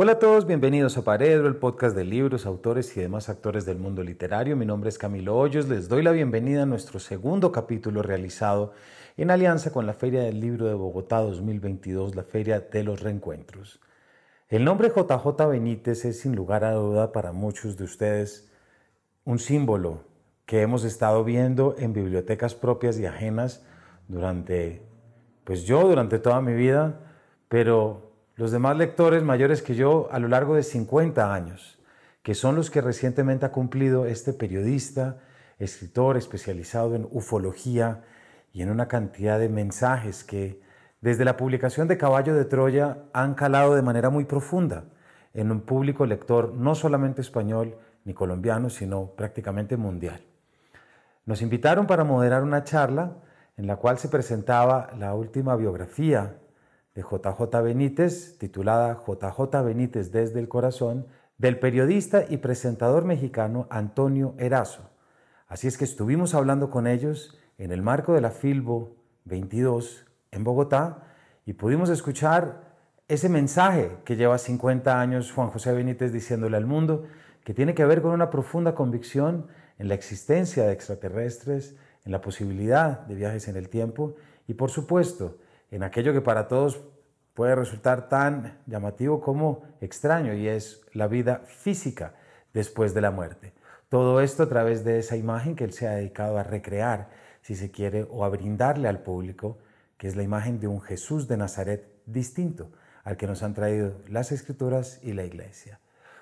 Hola a todos, bienvenidos a Paredro, el podcast de libros, autores y demás actores del mundo literario. Mi nombre es Camilo Hoyos, les doy la bienvenida a nuestro segundo capítulo realizado en alianza con la Feria del Libro de Bogotá 2022, la Feria de los Reencuentros. El nombre JJ Benítez es sin lugar a duda para muchos de ustedes un símbolo que hemos estado viendo en bibliotecas propias y ajenas durante, pues yo durante toda mi vida, pero los demás lectores mayores que yo a lo largo de 50 años, que son los que recientemente ha cumplido este periodista, escritor especializado en ufología y en una cantidad de mensajes que desde la publicación de Caballo de Troya han calado de manera muy profunda en un público lector no solamente español ni colombiano, sino prácticamente mundial. Nos invitaron para moderar una charla en la cual se presentaba la última biografía de JJ Benítez, titulada JJ Benítez desde el corazón, del periodista y presentador mexicano Antonio Erazo. Así es que estuvimos hablando con ellos en el marco de la Filbo 22 en Bogotá y pudimos escuchar ese mensaje que lleva 50 años Juan José Benítez diciéndole al mundo, que tiene que ver con una profunda convicción en la existencia de extraterrestres, en la posibilidad de viajes en el tiempo y por supuesto en aquello que para todos puede resultar tan llamativo como extraño y es la vida física después de la muerte. Todo esto a través de esa imagen que él se ha dedicado a recrear, si se quiere, o a brindarle al público, que es la imagen de un Jesús de Nazaret distinto al que nos han traído las escrituras y la iglesia.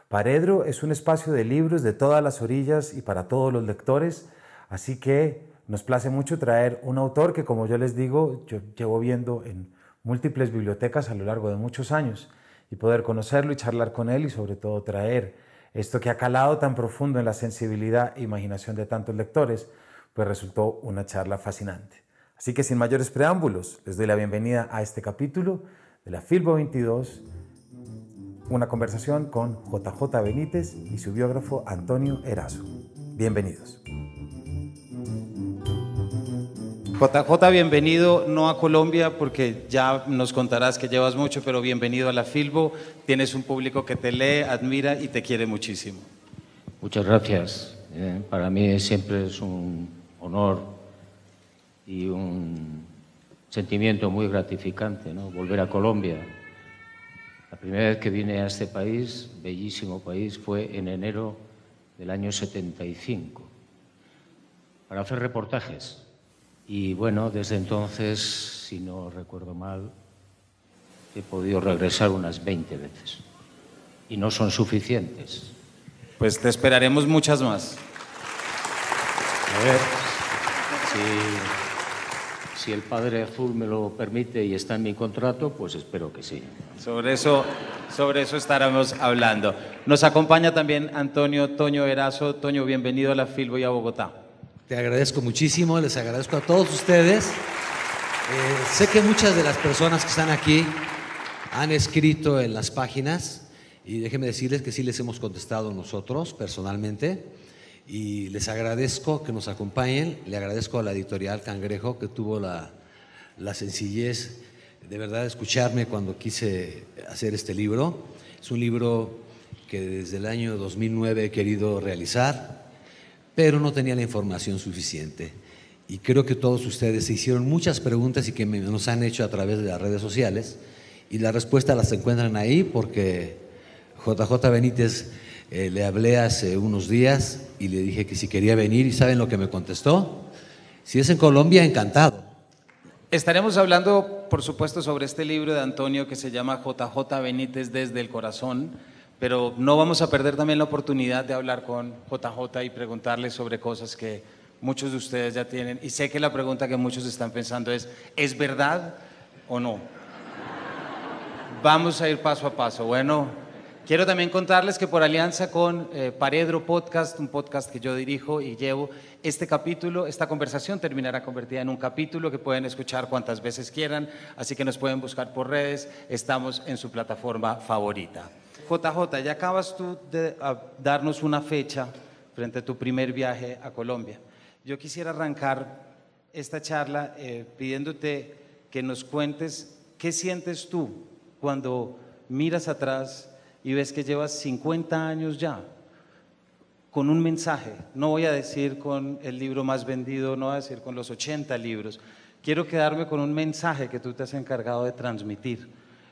Paredro es un espacio de libros de todas las orillas y para todos los lectores, así que nos place mucho traer un autor que, como yo les digo, yo llevo viendo en múltiples bibliotecas a lo largo de muchos años y poder conocerlo y charlar con él y sobre todo traer esto que ha calado tan profundo en la sensibilidad e imaginación de tantos lectores, pues resultó una charla fascinante. Así que sin mayores preámbulos, les doy la bienvenida a este capítulo de la Filbo 22 una conversación con JJ Benítez y su biógrafo Antonio Erazo. Bienvenidos. JJ, bienvenido no a Colombia porque ya nos contarás que llevas mucho, pero bienvenido a la Filbo. Tienes un público que te lee, admira y te quiere muchísimo. Muchas gracias. Eh, para mí siempre es un honor y un sentimiento muy gratificante volver a Colombia la primera vez que vine a este país, bellísimo país, fue en enero del año 75 para hacer reportajes. Y bueno, desde entonces, si no recuerdo mal, he podido regresar unas 20 veces. Y no son suficientes. Pues te esperaremos muchas más. A ver, si si el Padre Azul me lo permite y está en mi contrato, pues espero que sí. Sobre eso, sobre eso estaremos hablando. Nos acompaña también Antonio Toño Erazo. Toño, bienvenido a la Filbo y a Bogotá. Te agradezco muchísimo, les agradezco a todos ustedes. Eh, sé que muchas de las personas que están aquí han escrito en las páginas y déjenme decirles que sí les hemos contestado nosotros personalmente y les agradezco que nos acompañen. Le agradezco a la editorial Cangrejo que tuvo la, la sencillez de verdad escucharme cuando quise hacer este libro. Es un libro que desde el año 2009 he querido realizar, pero no tenía la información suficiente. Y creo que todos ustedes se hicieron muchas preguntas y que nos han hecho a través de las redes sociales. Y las respuestas las encuentran ahí porque JJ Benítez eh, le hablé hace unos días y le dije que si quería venir y ¿saben lo que me contestó? Si es en Colombia, encantado. Estaremos hablando, por supuesto, sobre este libro de Antonio que se llama JJ Benítez desde el corazón, pero no vamos a perder también la oportunidad de hablar con JJ y preguntarle sobre cosas que muchos de ustedes ya tienen. Y sé que la pregunta que muchos están pensando es, ¿es verdad o no? Vamos a ir paso a paso. Bueno, Quiero también contarles que por alianza con eh, Paredro Podcast, un podcast que yo dirijo y llevo, este capítulo, esta conversación terminará convertida en un capítulo que pueden escuchar cuantas veces quieran, así que nos pueden buscar por redes, estamos en su plataforma favorita. JJ, ya acabas tú de darnos una fecha frente a tu primer viaje a Colombia. Yo quisiera arrancar esta charla eh, pidiéndote que nos cuentes qué sientes tú cuando miras atrás y ves que llevas 50 años ya con un mensaje. No voy a decir con el libro más vendido, no voy a decir con los 80 libros. Quiero quedarme con un mensaje que tú te has encargado de transmitir.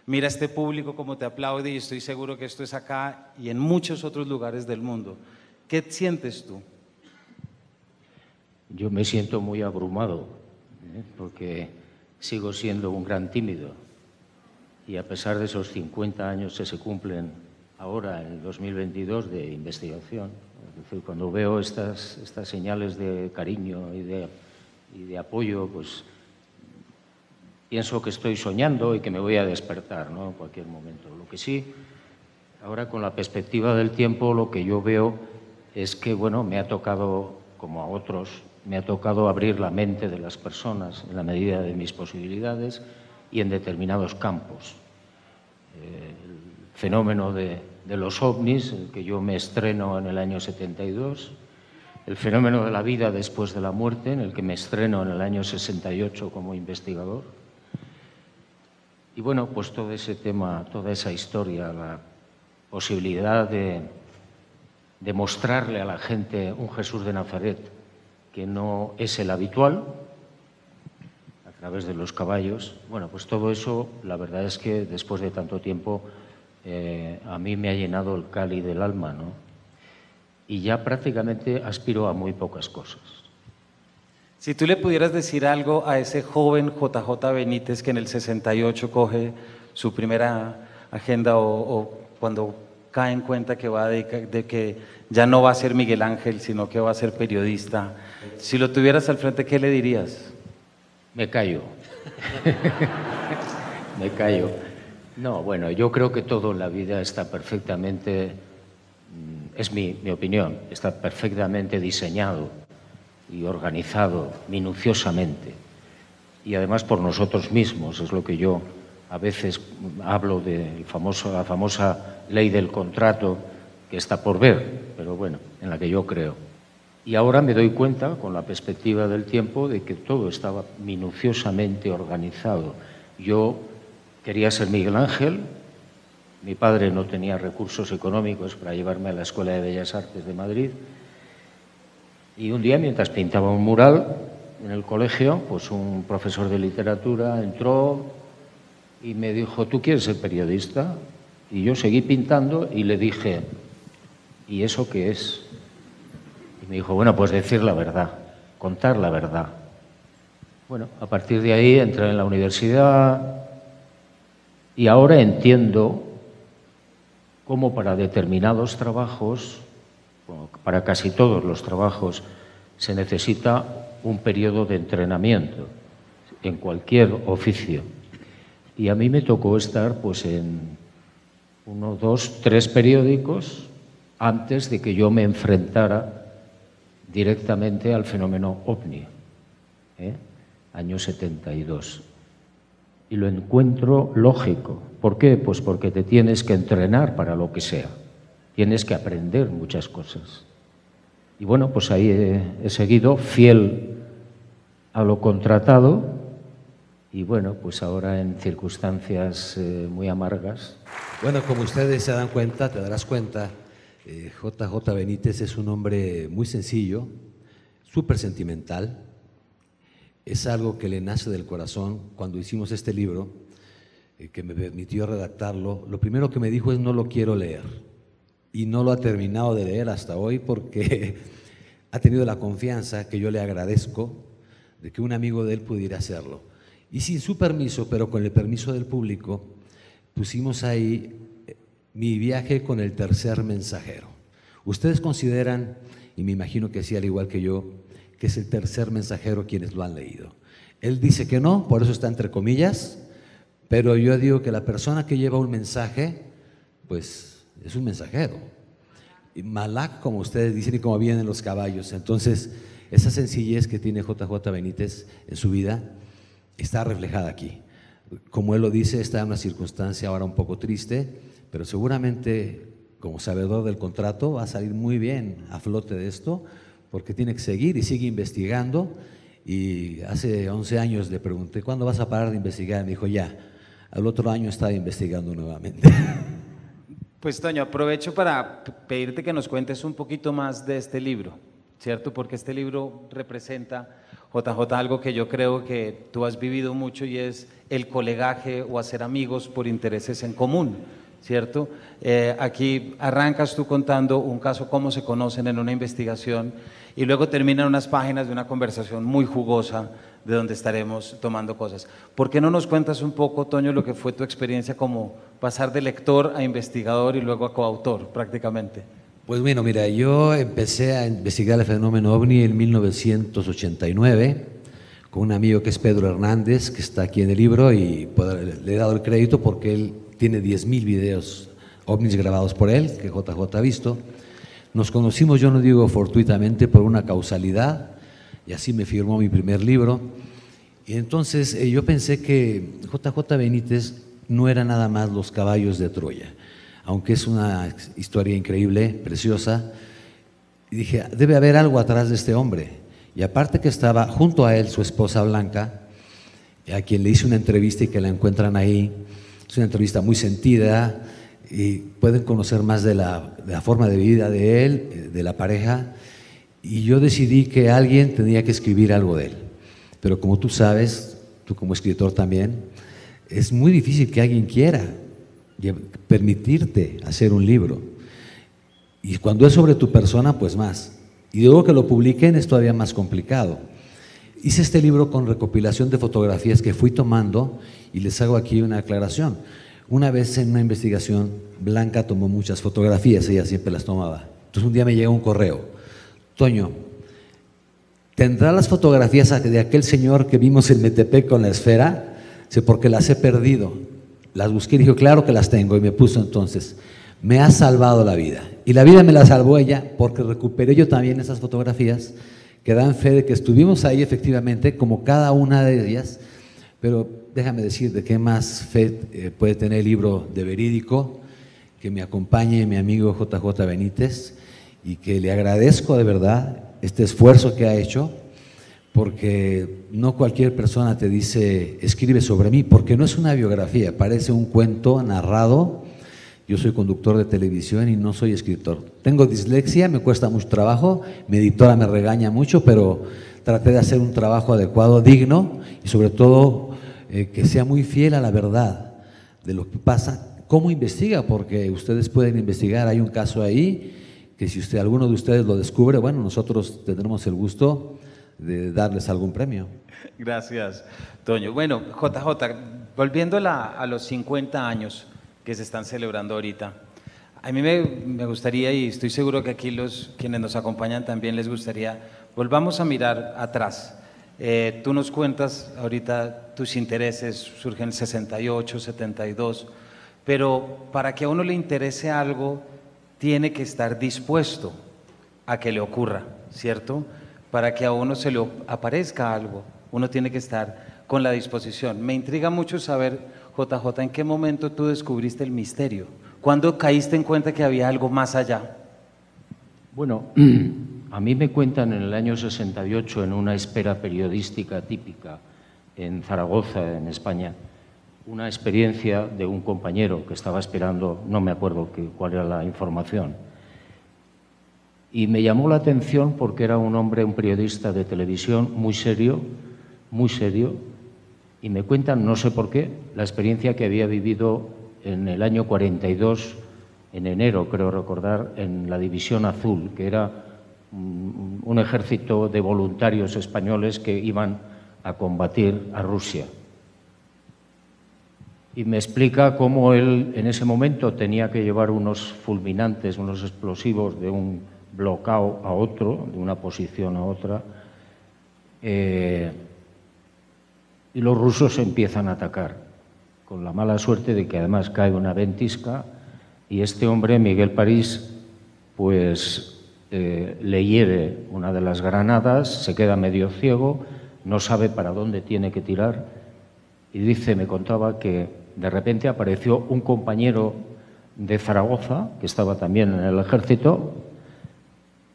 Mira este público como te aplaude y estoy seguro que esto es acá y en muchos otros lugares del mundo. ¿Qué sientes tú? Yo me siento muy abrumado, ¿eh? porque sigo siendo un gran tímido. Y a pesar de esos 50 años que se cumplen ahora, en el 2022, de investigación, es decir, cuando veo estas, estas señales de cariño y de, y de apoyo, pues pienso que estoy soñando y que me voy a despertar ¿no? en cualquier momento. Lo que sí, ahora con la perspectiva del tiempo, lo que yo veo es que, bueno, me ha tocado, como a otros, me ha tocado abrir la mente de las personas en la medida de mis posibilidades y en determinados campos. El fenómeno de, de los ovnis, el que yo me estreno en el año 72, el fenómeno de la vida después de la muerte, en el que me estreno en el año 68 como investigador. Y bueno, pues todo ese tema, toda esa historia, la posibilidad de, mostrarle a la gente un Jesús de Nazaret que no es el habitual, a través de los caballos. Bueno, pues todo eso, la verdad es que después de tanto tiempo, eh, a mí me ha llenado el cali del alma, ¿no? Y ya prácticamente aspiro a muy pocas cosas. Si tú le pudieras decir algo a ese joven JJ Benítez que en el 68 coge su primera agenda o, cuando cae en cuenta que va de, que ya no va a ser Miguel Ángel, sino que va a ser periodista, si lo tuvieras al frente, ¿qué le dirías? Me callo. Me callo. No, bueno, yo creo que todo en la vida está perfectamente, mm, es mi, mi opinión, está perfectamente diseñado y organizado minuciosamente. Y además por nosotros mismos, es lo que yo a veces hablo de la famosa ley del contrato que está por ver, pero bueno, en la que yo creo. Y ahora me doy cuenta, con la perspectiva del tiempo, de que todo estaba minuciosamente organizado. Yo quería ser Miguel Ángel, mi padre no tenía recursos económicos para llevarme a la Escuela de Bellas Artes de Madrid, y un día, mientras pintaba un mural en el colegio, pues un profesor de literatura entró y me dijo, ¿tú quieres ser periodista? Y yo seguí pintando y le dije, ¿y eso qué es? Y me dijo, bueno, pues decir la verdad, contar la verdad. Bueno, a partir de ahí entré en la universidad y ahora entiendo cómo para determinados trabajos, para casi todos los trabajos, se necesita un periodo de entrenamiento en cualquier oficio. Y a mí me tocó estar pues en uno, dos, tres periódicos antes de que yo me enfrentara directamente al fenómeno ovni, ¿eh? año 72. Y lo encuentro lógico. ¿Por qué? Pues porque te tienes que entrenar para lo que sea. Tienes que aprender muchas cosas. Y bueno, pues ahí he, he seguido fiel a lo contratado y bueno, pues ahora en circunstancias eh, muy amargas. Bueno, como ustedes se dan cuenta, te darás cuenta, eh, JJ Benítez es un hombre muy sencillo, súper sentimental. Es algo que le nace del corazón. Cuando hicimos este libro, eh, que me permitió redactarlo, lo primero que me dijo es no lo quiero leer. Y no lo ha terminado de leer hasta hoy porque ha tenido la confianza que yo le agradezco de que un amigo de él pudiera hacerlo. Y sin su permiso, pero con el permiso del público, pusimos ahí mi viaje con el tercer mensajero. Ustedes consideran, y me imagino que sí, al igual que yo, que es el tercer mensajero quienes lo han leído. Él dice que no, por eso está entre comillas, pero yo digo que la persona que lleva un mensaje, pues es un mensajero. Y Malak, como ustedes dicen y como vienen los caballos. Entonces, esa sencillez que tiene JJ Benítez en su vida está reflejada aquí. Como él lo dice, está en una circunstancia ahora un poco triste, pero seguramente como sabedor del contrato va a salir muy bien a flote de esto, porque tiene que seguir y sigue investigando. Y hace 11 años le pregunté, ¿cuándo vas a parar de investigar? Me dijo, ya. Al otro año estaba investigando nuevamente. Pues Toño, aprovecho para pedirte que nos cuentes un poquito más de este libro, ¿cierto? Porque este libro representa, JJ, algo que yo creo que tú has vivido mucho y es el colegaje o hacer amigos por intereses en común, ¿cierto? Eh, aquí arrancas tú contando un caso, cómo se conocen en una investigación y luego terminan unas páginas de una conversación muy jugosa de donde estaremos tomando cosas. ¿Por qué no nos cuentas un poco, Toño, lo que fue tu experiencia como pasar de lector a investigador y luego a coautor prácticamente? Pues bueno, mira, yo empecé a investigar el fenómeno ovni en 1989 con un amigo que es Pedro Hernández, que está aquí en el libro y le he dado el crédito porque él tiene 10.000 videos ovnis grabados por él, que JJ ha visto. Nos conocimos, yo no digo fortuitamente, por una causalidad y así me firmó mi primer libro. Y entonces eh, yo pensé que JJ Benítez no era nada más los caballos de Troya, aunque es una historia increíble, preciosa. Y dije, debe haber algo atrás de este hombre. Y aparte que estaba junto a él su esposa Blanca, a quien le hice una entrevista y que la encuentran ahí. Es una entrevista muy sentida y pueden conocer más de la, de la forma de vida de él, eh, de la pareja y yo decidí que alguien tenía que escribir algo de él. Pero como tú sabes, tú como escritor también, es muy difícil que alguien quiera permitirte hacer un libro. Y cuando es sobre tu persona, pues más. Y luego que lo publiquen es todavía más complicado. Hice este libro con recopilación de fotografías que fui tomando y les hago aquí una aclaración. Una vez en una investigación, Blanca tomó muchas fotografías, ella siempre las tomaba. Entonces un día me llega un correo Toño, ¿tendrá las fotografías de aquel señor que vimos en Metepec con la esfera? Sí, porque las he perdido. Las busqué y dijo, claro que las tengo. Y me puso entonces, me ha salvado la vida. Y la vida me la salvó ella porque recuperé yo también esas fotografías que dan fe de que estuvimos ahí efectivamente, como cada una de ellas. Pero déjame decir de qué más fe eh, puede tener el libro de verídico que me acompañe mi amigo JJ Benítez y que le agradezco de verdad este esfuerzo que ha hecho, porque no cualquier persona te dice, escribe sobre mí, porque no es una biografía, parece un cuento narrado. Yo soy conductor de televisión y no soy escritor. Tengo dislexia, me cuesta mucho trabajo, mi editora me regaña mucho, pero traté de hacer un trabajo adecuado, digno y sobre todo eh, que sea muy fiel a la verdad de lo que pasa. ¿Cómo investiga? Porque ustedes pueden investigar, hay un caso ahí que si usted, alguno de ustedes lo descubre, bueno, nosotros tendremos el gusto de darles algún premio. Gracias, Toño. Bueno, JJ, volviendo a los 50 años que se están celebrando ahorita, a mí me, me, gustaría, y estoy seguro que aquí los quienes nos acompañan también les gustaría, volvamos a mirar atrás. Eh, tú nos cuentas ahorita tus intereses surgen en 68, 72, pero para que a uno le interese algo, tiene que estar dispuesto a que le ocurra, ¿cierto? Para que a uno se le aparezca algo, uno tiene que estar con la disposición. Me intriga mucho saber, JJ, en qué momento tú descubriste el misterio. ¿Cuándo caíste en cuenta que había algo más allá? Bueno, a mí me cuentan en el año 68, en una espera periodística típica en Zaragoza, en España, una experiencia de un compañero que estaba esperando, no me acuerdo cuál era la información, y me llamó la atención porque era un hombre, un periodista de televisión muy serio, muy serio, y me cuentan, no sé por qué, la experiencia que había vivido en el año 42, en enero, creo recordar, en la División Azul, que era un ejército de voluntarios españoles que iban a combatir a Rusia y me explica cómo él en ese momento tenía que llevar unos fulminantes, unos explosivos de un bloqueo a otro, de una posición a otra, eh, y los rusos empiezan a atacar, con la mala suerte de que además cae una ventisca y este hombre, Miguel París, pues eh, le hiere una de las granadas, se queda medio ciego, no sabe para dónde tiene que tirar y dice, me contaba que de repente apareció un compañero de Zaragoza, que estaba también en el ejército,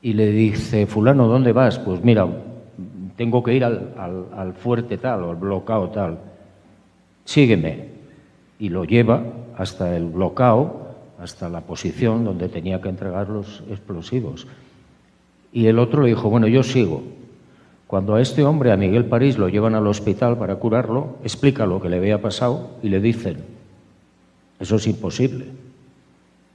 y le dice, fulano, ¿dónde vas? Pues mira, tengo que ir al, fuerte tal o al bloqueo tal. Sígueme. Y lo lleva hasta el bloqueo, hasta la posición donde tenía que entregar los explosivos. Y el otro le dijo, bueno, yo sigo. Cuando a este hombre, a Miguel París, lo llevan al hospital para curarlo, explica lo que le había pasado y le dicen, eso es imposible.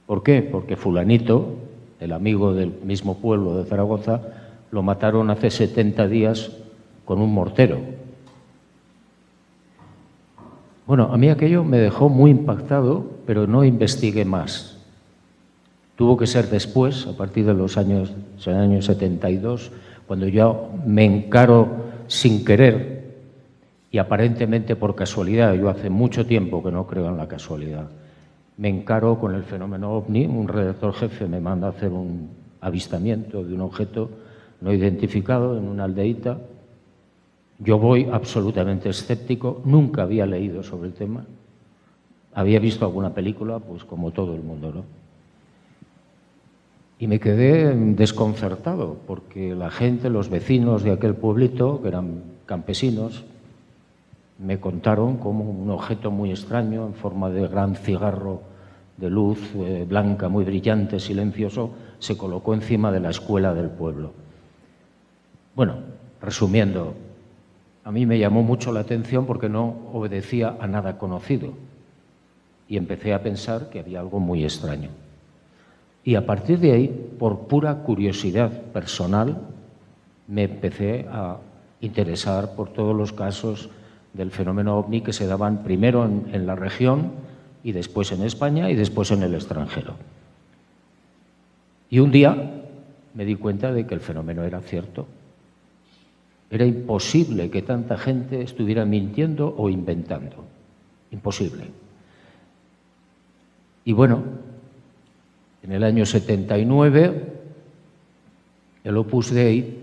¿Por qué? Porque fulanito, el amigo del mismo pueblo de Zaragoza, lo mataron hace 70 días con un mortero. Bueno, a mí aquello me dejó muy impactado, pero no investigué más. Tuvo que ser después, a partir de los años, años 72, cuando yo me encaro sin querer y aparentemente por casualidad, yo hace mucho tiempo que no creo en la casualidad, me encaro con el fenómeno ovni, un redactor jefe me manda a hacer un avistamiento de un objeto no identificado en una aldeíta yo voy absolutamente escéptico, nunca había leído sobre el tema, había visto alguna película, pues como todo el mundo, ¿no? Y me quedé desconcertado, porque la gente, los vecinos de aquel pueblito, que eran campesinos, me contaron como un objeto muy extraño, en forma de gran cigarro de luz eh, blanca, muy brillante, silencioso, se colocó encima de la escuela del pueblo. Bueno, resumiendo, a mí me llamó mucho la atención porque no obedecía a nada conocido y empecé a pensar que había algo muy extraño. Y a partir de ahí, por pura curiosidad personal, me empecé a interesar por todos los casos del fenómeno ovni que se daban primero en, la región y después en España y después en el extranjero. Y un día me di cuenta de que el fenómeno era cierto era imposible que tanta gente estuviera mintiendo o inventando. Imposible. Y bueno, en el año 79, el Opus Dei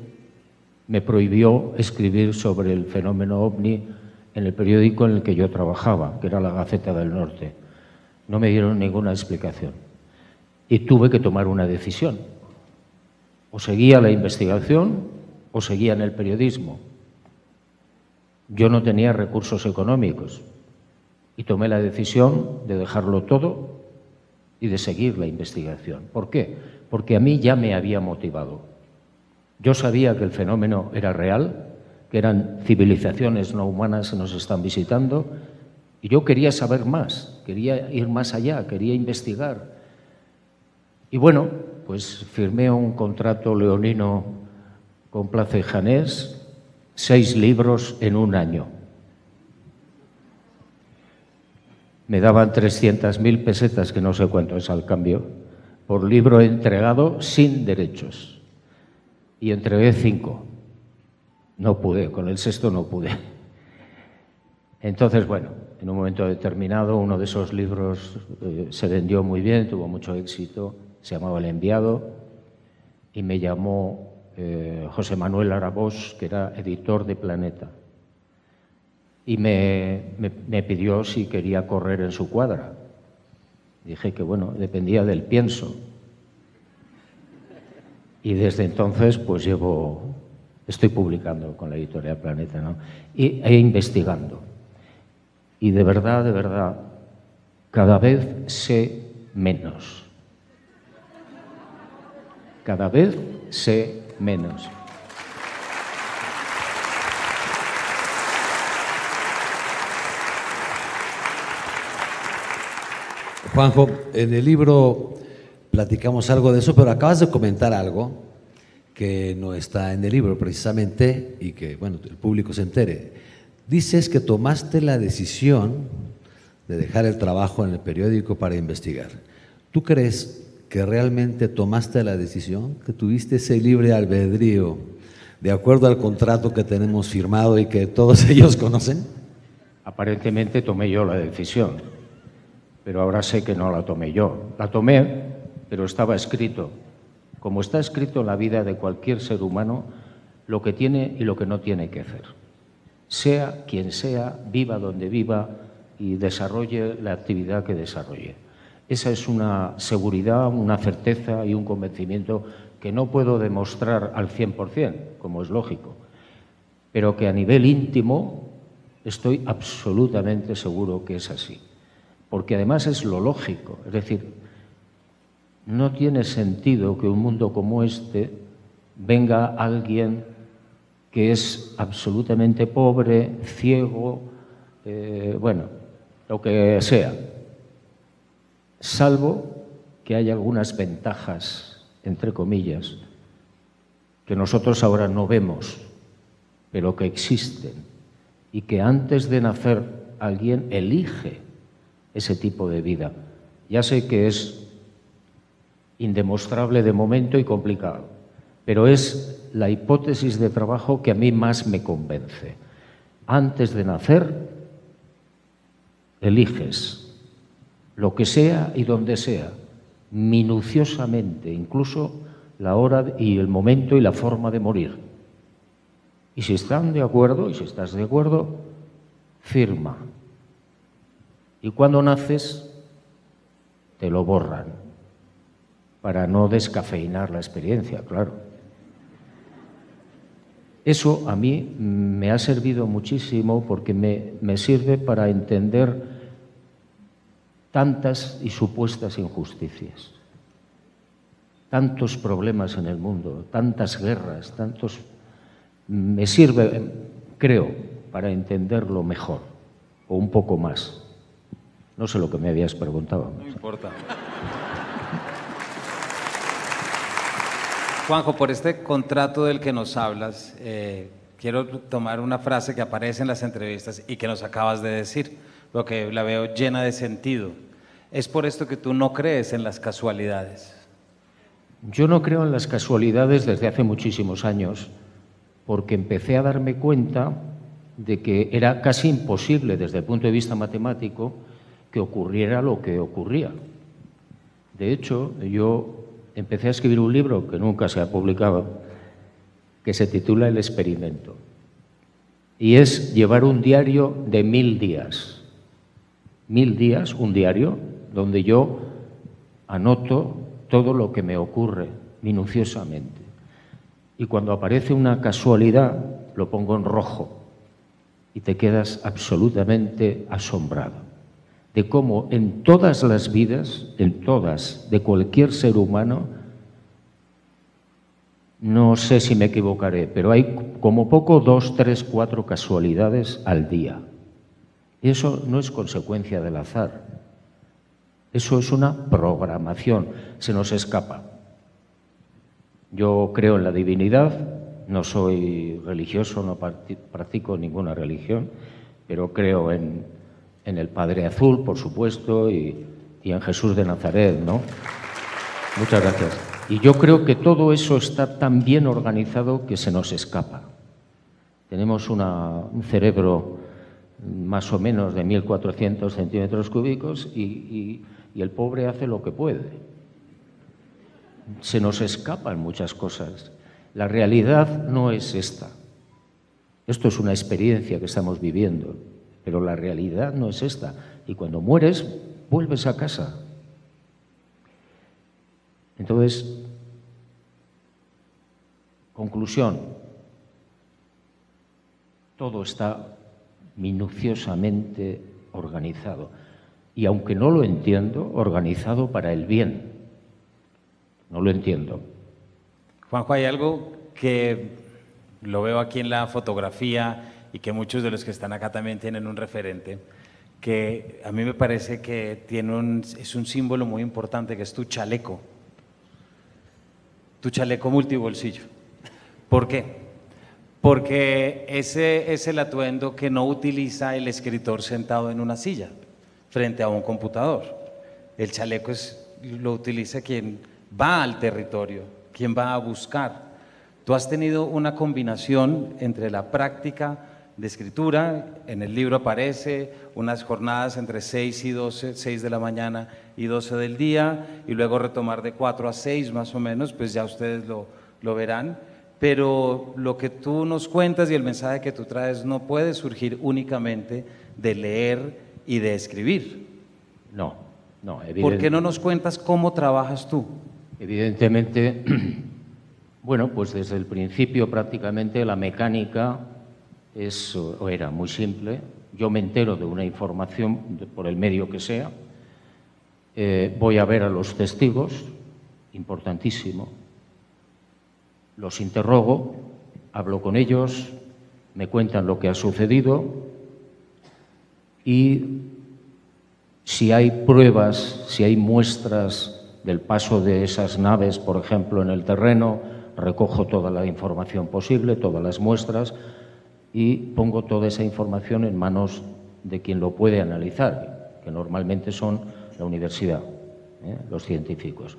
me prohibió escribir sobre el fenómeno ovni en el periódico en el que yo trabajaba, que era la Gaceta del Norte. No me dieron ninguna explicación. Y tuve que tomar una decisión. O seguía la investigación o seguía en el periodismo. Yo no tenía recursos económicos y tomé la decisión de dejarlo todo y de seguir la investigación. ¿Por qué? Porque a mí ya me había motivado. Yo sabía que el fenómeno era real, que eran civilizaciones no humanas que nos están visitando, y yo quería saber más, quería ir más allá, quería investigar. Y bueno, pues firmé un contrato leonino con Place Janés, seis libros en un año. Me daban 300.000 pesetas, que no sé cuánto es al cambio, por libro entregado sin derechos. Y entregué cinco. No pude, con el sexto no pude. Entonces, bueno, en un momento determinado uno de esos libros eh, se vendió muy bien, tuvo mucho éxito, se llamaba El Enviado, y me llamó eh, José Manuel Arabós, que era editor de Planeta, y me, pidió si quería correr en su cuadra. Dije que, bueno, dependía del pienso. Y desde entonces, pues llevo, estoy publicando con la editorial Planeta, ¿no? Y, e investigando. Y de verdad, de verdad, cada vez sé menos. Cada vez sé menos. Juanjo, en el libro platicamos algo de eso, pero acabas de comentar algo que no está en el libro precisamente y que, bueno, el público se entere. Dices que tomaste la decisión de dejar el trabajo en el periódico para investigar. ¿Tú crees que realmente tomaste la decisión, que tuviste ese libre albedrío de acuerdo al contrato que tenemos firmado y que todos ellos conocen? Aparentemente tomé yo la decisión, pero ahora sé que no la tomé yo. La tomé, pero estaba escrito. Como está escrito en la vida de cualquier ser humano, lo que tiene y lo que no tiene que hacer. Sea quien sea, viva donde viva y desarrolle la actividad que desarrolle. Esa es una seguridad, una certeza y un convencimiento que no puedo demostrar al 100%, como es lógico, pero que a nivel íntimo estoy absolutamente seguro que es así. Porque además es lo lógico. Es decir, no tiene sentido que un mundo como este venga alguien que es absolutamente pobre, ciego, eh, bueno, lo que sea, salvo que haya algunas ventajas, entre comillas, que nosotros ahora no vemos, pero que existen, y que antes de nacer alguien elige ese tipo de vida. Ya sé que es indemostrable de momento y complicado, pero es la hipótesis de trabajo que a mí más me convence. Antes de nacer, eliges lo que sea y donde sea, minuciosamente, incluso la hora y el momento y la forma de morir. Y si están de acuerdo, y si estás de acuerdo, firma. Y cuando naces, te lo borran, para no descafeinar la experiencia, claro. Eso a mí me ha servido muchísimo porque me, me sirve para entender tantas y supuestas injusticias, tantos problemas en el mundo, tantas guerras, tantos... Me sirve, creo, para entenderlo mejor o un poco más. No sé lo que me habías preguntado. No importa. Juanjo, por este contrato del que nos hablas, eh, quiero tomar una frase que aparece en las entrevistas y que nos acabas de decir, porque la veo llena de sentido. Es por esto que tú no crees en las casualidades. Yo no creo en las casualidades desde hace muchísimos años, porque empecé a darme cuenta de que era casi imposible desde el punto de vista matemático que ocurriera lo que ocurría. De hecho, yo empecé a escribir un libro que nunca se ha publicado, que se titula El experimento. Y es llevar un diario de mil días. Mil días, un diario, donde yo anoto todo lo que me ocurre minuciosamente. Y cuando aparece una casualidad, lo pongo en rojo y te quedas absolutamente asombrado de cómo en todas las vidas, en todas, de cualquier ser humano, no sé si me equivocaré, pero hay como poco dos, tres, cuatro casualidades al día. Eso no es consecuencia del azar. Eso es una programación. Se nos escapa. Yo creo en la divinidad, no soy religioso, no practico ninguna religión, pero creo en, en el Padre Azul, por supuesto, y, en Jesús de Nazaret, ¿no? Muchas gracias. Y yo creo que todo eso está tan bien organizado que se nos escapa. Tenemos un cerebro más o menos de 1.400 centímetros cúbicos y, y el pobre hace lo que puede. Se nos escapan muchas cosas. La realidad no es esta. Esto es una experiencia que estamos viviendo. Pero la realidad no es esta. Y cuando mueres, vuelves a casa. Entonces, conclusión, todo está minuciosamente organizado. Y aunque no lo entiendo, organizado para el bien. No lo entiendo. Juanjo, hay algo que lo veo aquí en la fotografía y que muchos de los que están acá también tienen un referente, que a mí me parece que tiene es un símbolo muy importante, que es tu chaleco, tu chaleco multibolsillo. ¿Por qué? Porque ese es el atuendo que no utiliza el escritor sentado en una silla frente a un computador. El chaleco es, lo utiliza quien va al territorio, quien va a buscar. Tú has tenido una combinación entre la práctica de escritura. En el libro aparece unas jornadas entre 6 y 12, 6 de la mañana y 12 del día, y luego retomar de 4 a 6 más o menos, pues ya ustedes lo, lo verán. Pero lo que tú nos cuentas y el mensaje que tú traes no puede surgir únicamente de leer y de escribir. No, no. ¿Por qué no nos cuentas cómo trabajas tú? Evidentemente, bueno, pues desde el principio prácticamente la mecánica es, era muy simple. Yo me entero de una información por el medio que sea, eh, voy a ver a los testigos, importantísimo. Los interrogo, hablo con ellos, me cuentan lo que ha sucedido y si hay pruebas, si hay muestras del paso de esas naves, por ejemplo, en el terreno, recojo toda la información posible, todas las muestras y pongo toda esa información en manos de quien lo puede analizar, que normalmente son la universidad, ¿eh? los científicos,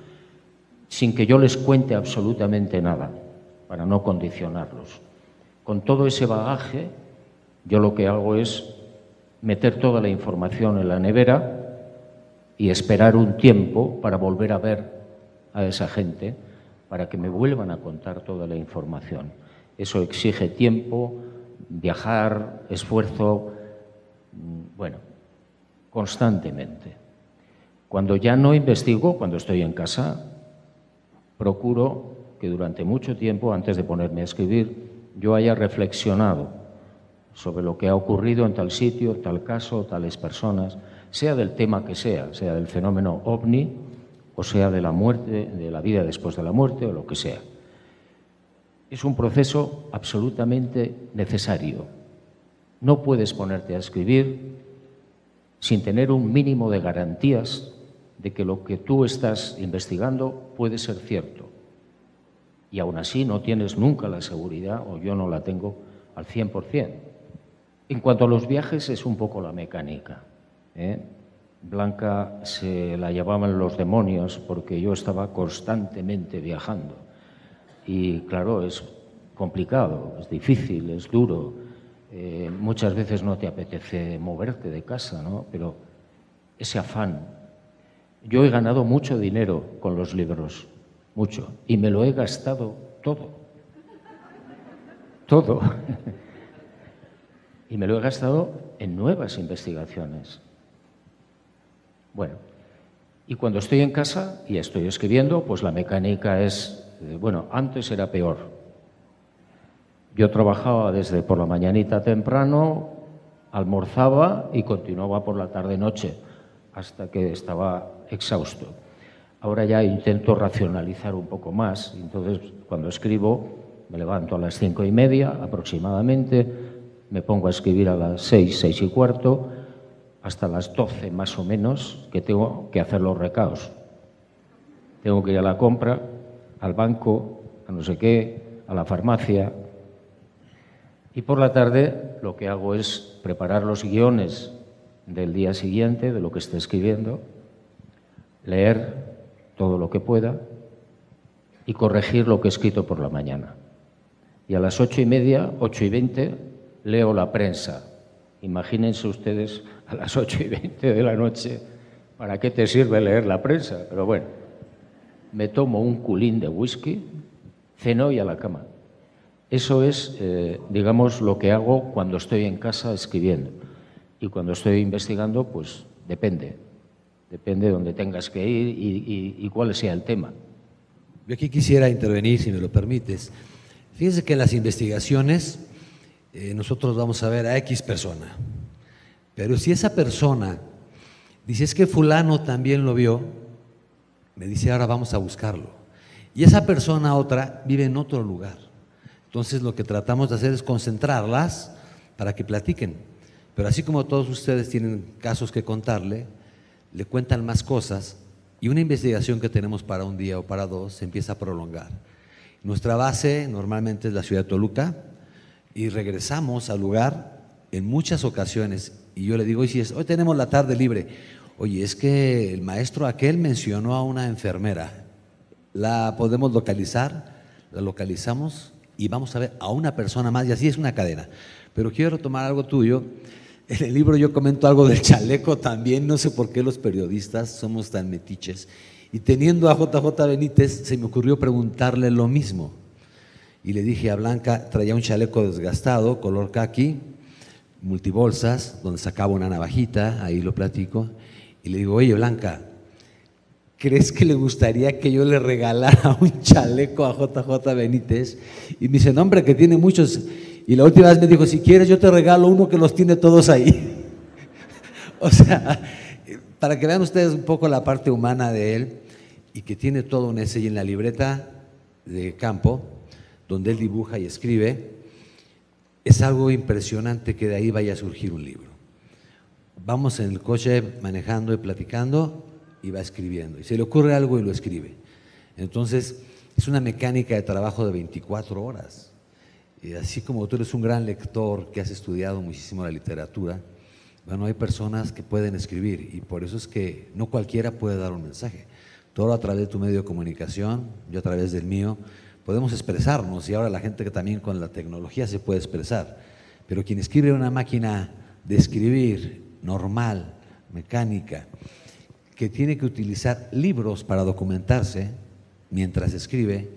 sin que yo les cuente absolutamente nada, para no condicionarlos. Con todo ese bagaje, yo lo que hago es meter toda la información en la nevera y esperar un tiempo para volver a ver a esa gente, para que me vuelvan a contar toda la información. Eso exige tiempo, viajar, esfuerzo, bueno, constantemente. Cuando ya no investigo, cuando estoy en casa, procuro que durante mucho tiempo, antes de ponerme a escribir, yo haya reflexionado sobre lo que ha ocurrido en tal sitio, tal caso, tales personas, sea del tema que sea, sea del fenómeno ovni o sea de la muerte, de la vida después de la muerte o lo que sea. Es un proceso absolutamente necesario. No puedes ponerte a escribir sin tener un mínimo de garantías de que lo que tú estás investigando puede ser cierto. Y aún así no tienes nunca la seguridad, o yo no la tengo al 100%. En cuanto a los viajes, es un poco la mecánica. ¿eh? Blanca se la llevaban los demonios porque yo estaba constantemente viajando. Y claro, es complicado, es difícil, es duro. Eh, muchas veces no te apetece moverte de casa, ¿no? Pero ese afán. Yo he ganado mucho dinero con los libros, mucho, y me lo he gastado todo. Todo. y me lo he gastado en nuevas investigaciones. Bueno, y cuando estoy en casa y estoy escribiendo, pues la mecánica es, bueno, antes era peor. Yo trabajaba desde por la mañanita temprano, almorzaba y continuaba por la tarde-noche hasta que estaba exhausto. Ahora ya intento racionalizar un poco más, entonces cuando escribo me levanto a las cinco y media aproximadamente, me pongo a escribir a las seis, seis y cuarto, hasta las 12 más o menos que tengo que hacer los recaos. Tengo que ir a la compra, al banco, a no sé qué, a la farmacia. Y por la tarde lo que hago es preparar los guiones del día siguiente, de lo que esté escribiendo, leer todo lo que pueda y corregir lo que he escrito por la mañana. Y a las ocho y media, ocho y veinte, leo la prensa. Imagínense ustedes a las 8 y 20 de la noche, ¿para qué te sirve leer la prensa? Pero bueno, me tomo un culín de whisky, ceno y a la cama. Eso es, eh, digamos, lo que hago cuando estoy en casa escribiendo. Y cuando estoy investigando, pues depende. Depende de dónde tengas que ir y, cuál sea el tema. Yo aquí quisiera intervenir, si me lo permites. Fíjense que en las investigaciones eh, nosotros vamos a ver a X persona. Pero si esa persona dice, es que fulano también lo vio, me dice, ahora vamos a buscarlo. Y esa persona otra vive en otro lugar. Entonces lo que tratamos de hacer es concentrarlas para que platiquen. Pero así como todos ustedes tienen casos que contarle, le cuentan más cosas y una investigación que tenemos para un día o para dos se empieza a prolongar. Nuestra base normalmente es la ciudad de Toluca y regresamos al lugar en muchas ocasiones y yo le digo, si es, hoy tenemos la tarde libre. Oye, es que el maestro aquel mencionó a una enfermera. La podemos localizar, la localizamos y vamos a ver a una persona más y así es una cadena. Pero quiero retomar algo tuyo. En el libro yo comento algo del chaleco también, no sé por qué los periodistas somos tan metiches. Y teniendo a JJ Benítez, se me ocurrió preguntarle lo mismo. Y le dije a Blanca, traía un chaleco desgastado, color khaki, multibolsas, donde sacaba una navajita, ahí lo platico, y le digo, oye Blanca, ¿crees que le gustaría que yo le regalara un chaleco a JJ Benítez? Y me dice, no hombre, que tiene muchos. Y la última vez me dijo, si quieres yo te regalo uno que los tiene todos ahí. o sea, para que vean ustedes un poco la parte humana de él. y que tiene todo un essay en la libreta de campo, donde él dibuja y escribe, es algo impresionante que de ahí vaya a surgir un libro. Vamos en el coche manejando y platicando y va escribiendo. Y se le ocurre algo y lo escribe. Entonces, es una mecánica de trabajo de 24 horas. Y así como tú eres un gran lector que has estudiado muchísimo la literatura, bueno, hay personas que pueden escribir y por eso es que no cualquiera puede dar un mensaje. Todo a través de tu medio de comunicación, yo a través del mío, podemos expresarnos y ahora la gente que también con la tecnología se puede expresar. Pero quien escribe una máquina de escribir normal, mecánica, que tiene que utilizar libros para documentarse mientras escribe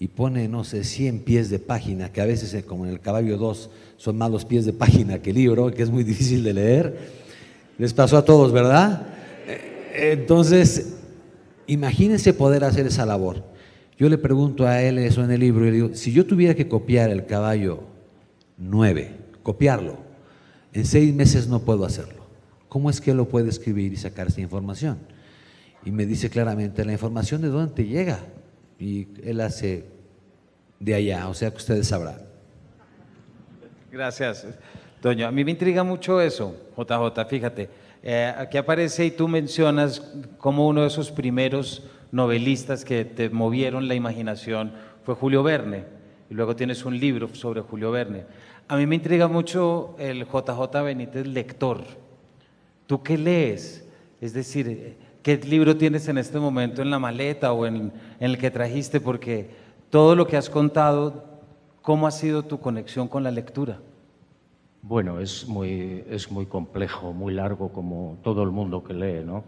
y pone, no sé, 100 pies de página, que a veces, eh, como en el caballo 2, son más los pies de página que libro, que es muy difícil de leer. Les pasó a todos, ¿verdad? Eh, entonces, imagínense poder hacer esa labor. Yo le pregunto a él eso en el libro y le digo, si yo tuviera que copiar el caballo 9, copiarlo, en seis meses no puedo hacerlo. ¿Cómo es que lo puede escribir y sacar esta información? Y me dice claramente, la información de dónde te llega. Y él hace de allá, o sea que ustedes sabrán. Gracias, Toño. A mí me intriga mucho eso, JJ, fíjate. Eh, aquí aparece y tú mencionas como uno de esos primeros novelistas que te movieron la imaginación fue Julio Verne. Y luego tienes un libro sobre Julio Verne. A mí me intriga mucho el JJ Benítez lector. ¿Tú qué lees? Es decir, ¿qué libro tienes en este momento en la maleta o en, el que trajiste? Porque todo lo que has contado, ¿cómo ha sido tu conexión con la lectura? Bueno, es muy, es muy complejo, muy largo, como todo el mundo que lee, ¿no?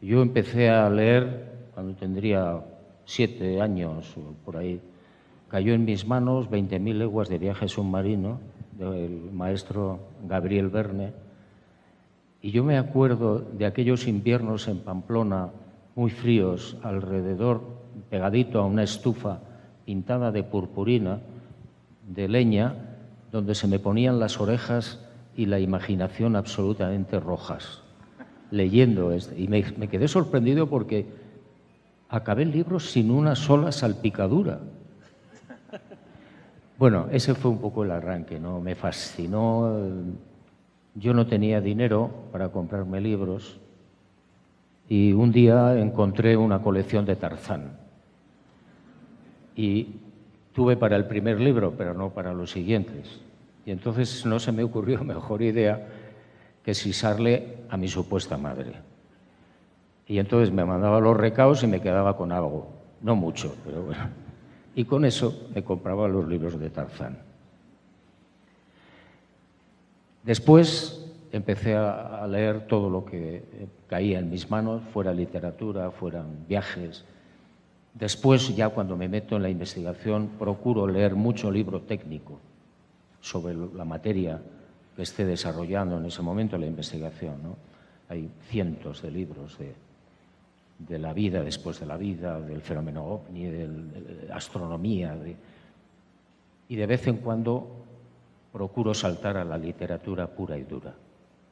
Yo empecé a leer cuando tendría siete años, por ahí. Cayó en mis manos 20.000 leguas de viaje submarino del maestro Gabriel Verne y yo me acuerdo de aquellos inviernos en Pamplona muy fríos, alrededor, pegadito a una estufa pintada de purpurina, de leña, donde se me ponían las orejas y la imaginación absolutamente rojas, leyendo este. Y me quedé sorprendido porque acabé el libro sin una sola salpicadura. Bueno, ese fue un poco el arranque, ¿no? Me fascinó yo no tenía dinero para comprarme libros y un día encontré una colección de Tarzán. Y tuve para el primer libro, pero no para los siguientes. Y entonces no se me ocurrió mejor idea que sisarle a mi supuesta madre. Y entonces me mandaba los recaos y me quedaba con algo. No mucho, pero bueno. Y con eso me compraba los libros de Tarzán. Después empecé a, leer todo lo que eh, caía en mis manos, fuera literatura, fueran viajes. Después, ya cuando me meto en la investigación, procuro leer mucho libro técnico sobre la materia que esté desarrollando en ese momento la investigación. Hay cientos de libros de, la vida después de la vida, del fenómeno ovni, de, la astronomía. y de vez en cuando procuro saltar a la literatura pura y dura,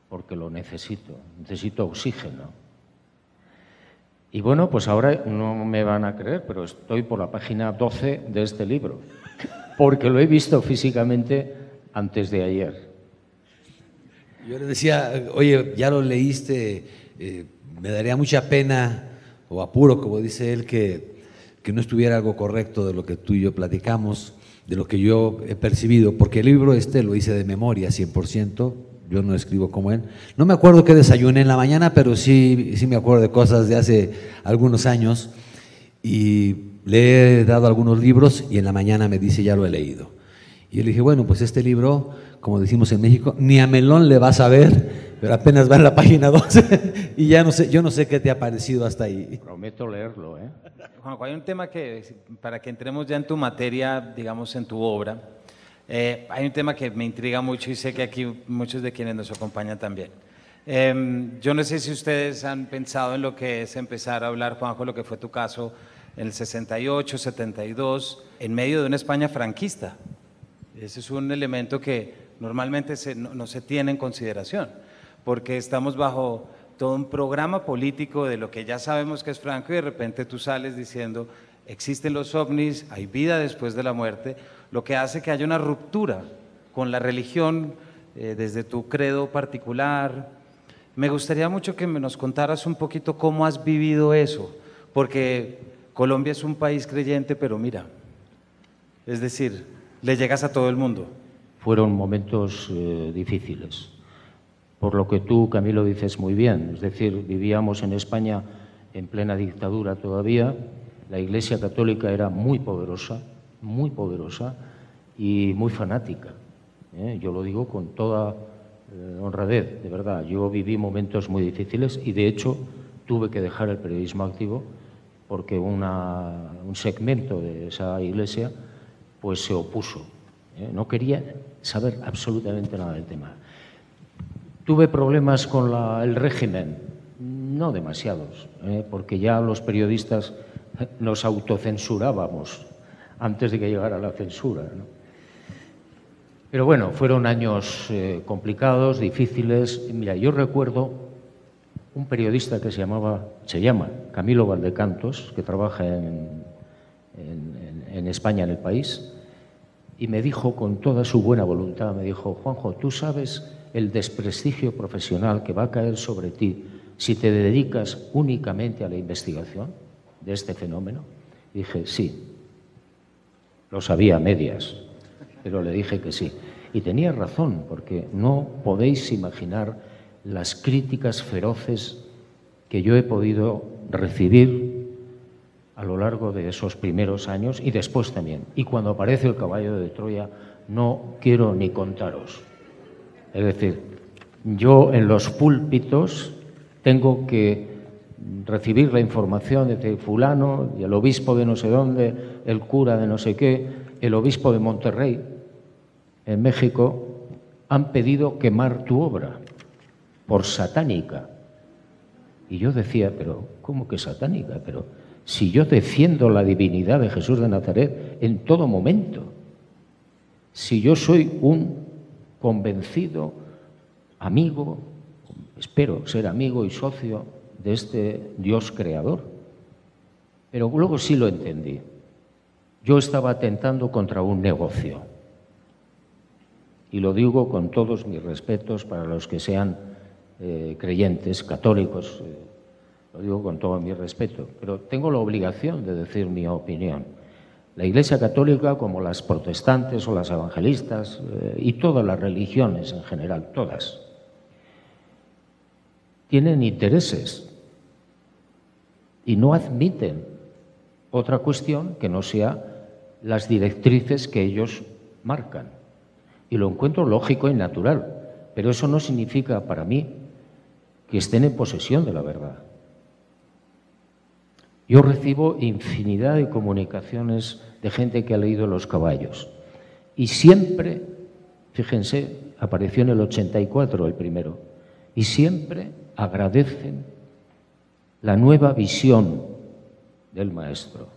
porque lo necesito, necesito oxígeno. Y bueno, pues ahora no me van a creer, pero estoy por la página 12 de este libro, porque lo he visto físicamente antes de ayer. Yo le decía, oye, ya lo leíste, eh, me daría mucha pena o apuro, como dice él, que, que no estuviera algo correcto de lo que tú y yo platicamos de lo que yo he percibido, porque el libro este lo hice de memoria 100%, yo no escribo como él. No me acuerdo qué desayuné en la mañana, pero sí, sí me acuerdo de cosas de hace algunos años y le he dado algunos libros y en la mañana me dice ya lo he leído. Y yo le dije, bueno, pues este libro, como decimos en México, ni a melón le vas a ver, pero apenas va en la página 12 y ya no sé, yo no sé qué te ha parecido hasta ahí. Prometo leerlo, ¿eh? Juanjo, hay un tema que, para que entremos ya en tu materia, digamos, en tu obra, eh, hay un tema que me intriga mucho y sé que aquí muchos de quienes nos acompañan también. Em, yo no sé si ustedes han pensado en lo que es empezar a hablar, Juanjo, lo que fue tu caso en el 68, 72, en medio de una España franquista. Ese es un elemento que normalmente no, no se tiene en consideración, porque estamos bajo todo un programa político de lo que ya sabemos que es Franco y de repente tú sales diciendo, existen los ovnis, hay vida después de la muerte, lo que hace que haya una ruptura con la religión eh, desde tu credo particular. Me gustaría mucho que nos contaras un poquito cómo has vivido eso, porque Colombia es un país creyente, pero mira, es decir, le llegas a todo el mundo. Fueron momentos eh, difíciles, por lo que tú, Camilo, dices muy bien. Es decir, vivíamos en España en plena dictadura todavía, la Iglesia Católica era muy poderosa, muy poderosa y muy fanática. ¿eh? Yo lo digo con toda eh, honradez, de verdad. Yo viví momentos muy difíciles y, de hecho, tuve que dejar el periodismo activo porque una, un segmento de esa iglesia pues se opuso. ¿eh? No quería saber absolutamente nada del tema. Tuve problemas con el régimen, no demasiados, ¿eh? porque ya los periodistas nos autocensurábamos antes de que llegara la censura. Pero bueno, fueron años eh, complicados, difíciles. Mira, yo recuerdo un periodista que se llamaba, se llama Camilo Valdecantos, que trabaja en, en España, en el país, y me dijo con toda su buena voluntad, me dijo, Juanjo, tú sabes el desprestigio profesional que va a caer sobre ti si te dedicas únicamente a la investigación de este fenómeno. dije, sí, lo sabía a medias, pero le dije que sí. Y tenía razón, porque no podéis imaginar las críticas feroces que yo he podido recibir a lo largo de esos primeros años y después también. Y cuando aparece el caballo de Troya, no quiero ni contaros. Es decir, yo en los púlpitos tengo que recibir la información de fulano y el obispo de no sé dónde, el cura de no sé qué, el obispo de Monterrey, en México, han pedido quemar tu obra por satánica. Y yo decía, pero ¿cómo que satánica? Pero si yo defiendo la divinidad de Jesús de Nazaret en todo momento, si yo soy un convencido amigo, espero ser amigo y socio de este Dios creador. Pero luego sí lo entendí. Yo estaba atentando contra un negocio. Y lo digo con todos mis respetos para los que sean eh, creyentes, católicos. Eh, lo digo con todo mi respeto, pero tengo la obligación de decir mi opinión. La Iglesia Católica, como las protestantes o las evangelistas, eh, y todas las religiones en general, todas, tienen intereses y no admiten otra cuestión que no sea las directrices que ellos marcan. Y lo encuentro lógico y natural, pero eso no significa para mí que estén en posesión de la verdad. Yo recibo infinidad de comunicaciones de gente que ha leído Los caballos y siempre, fíjense, apareció en el 84 el primero, y siempre agradecen la nueva visión del maestro.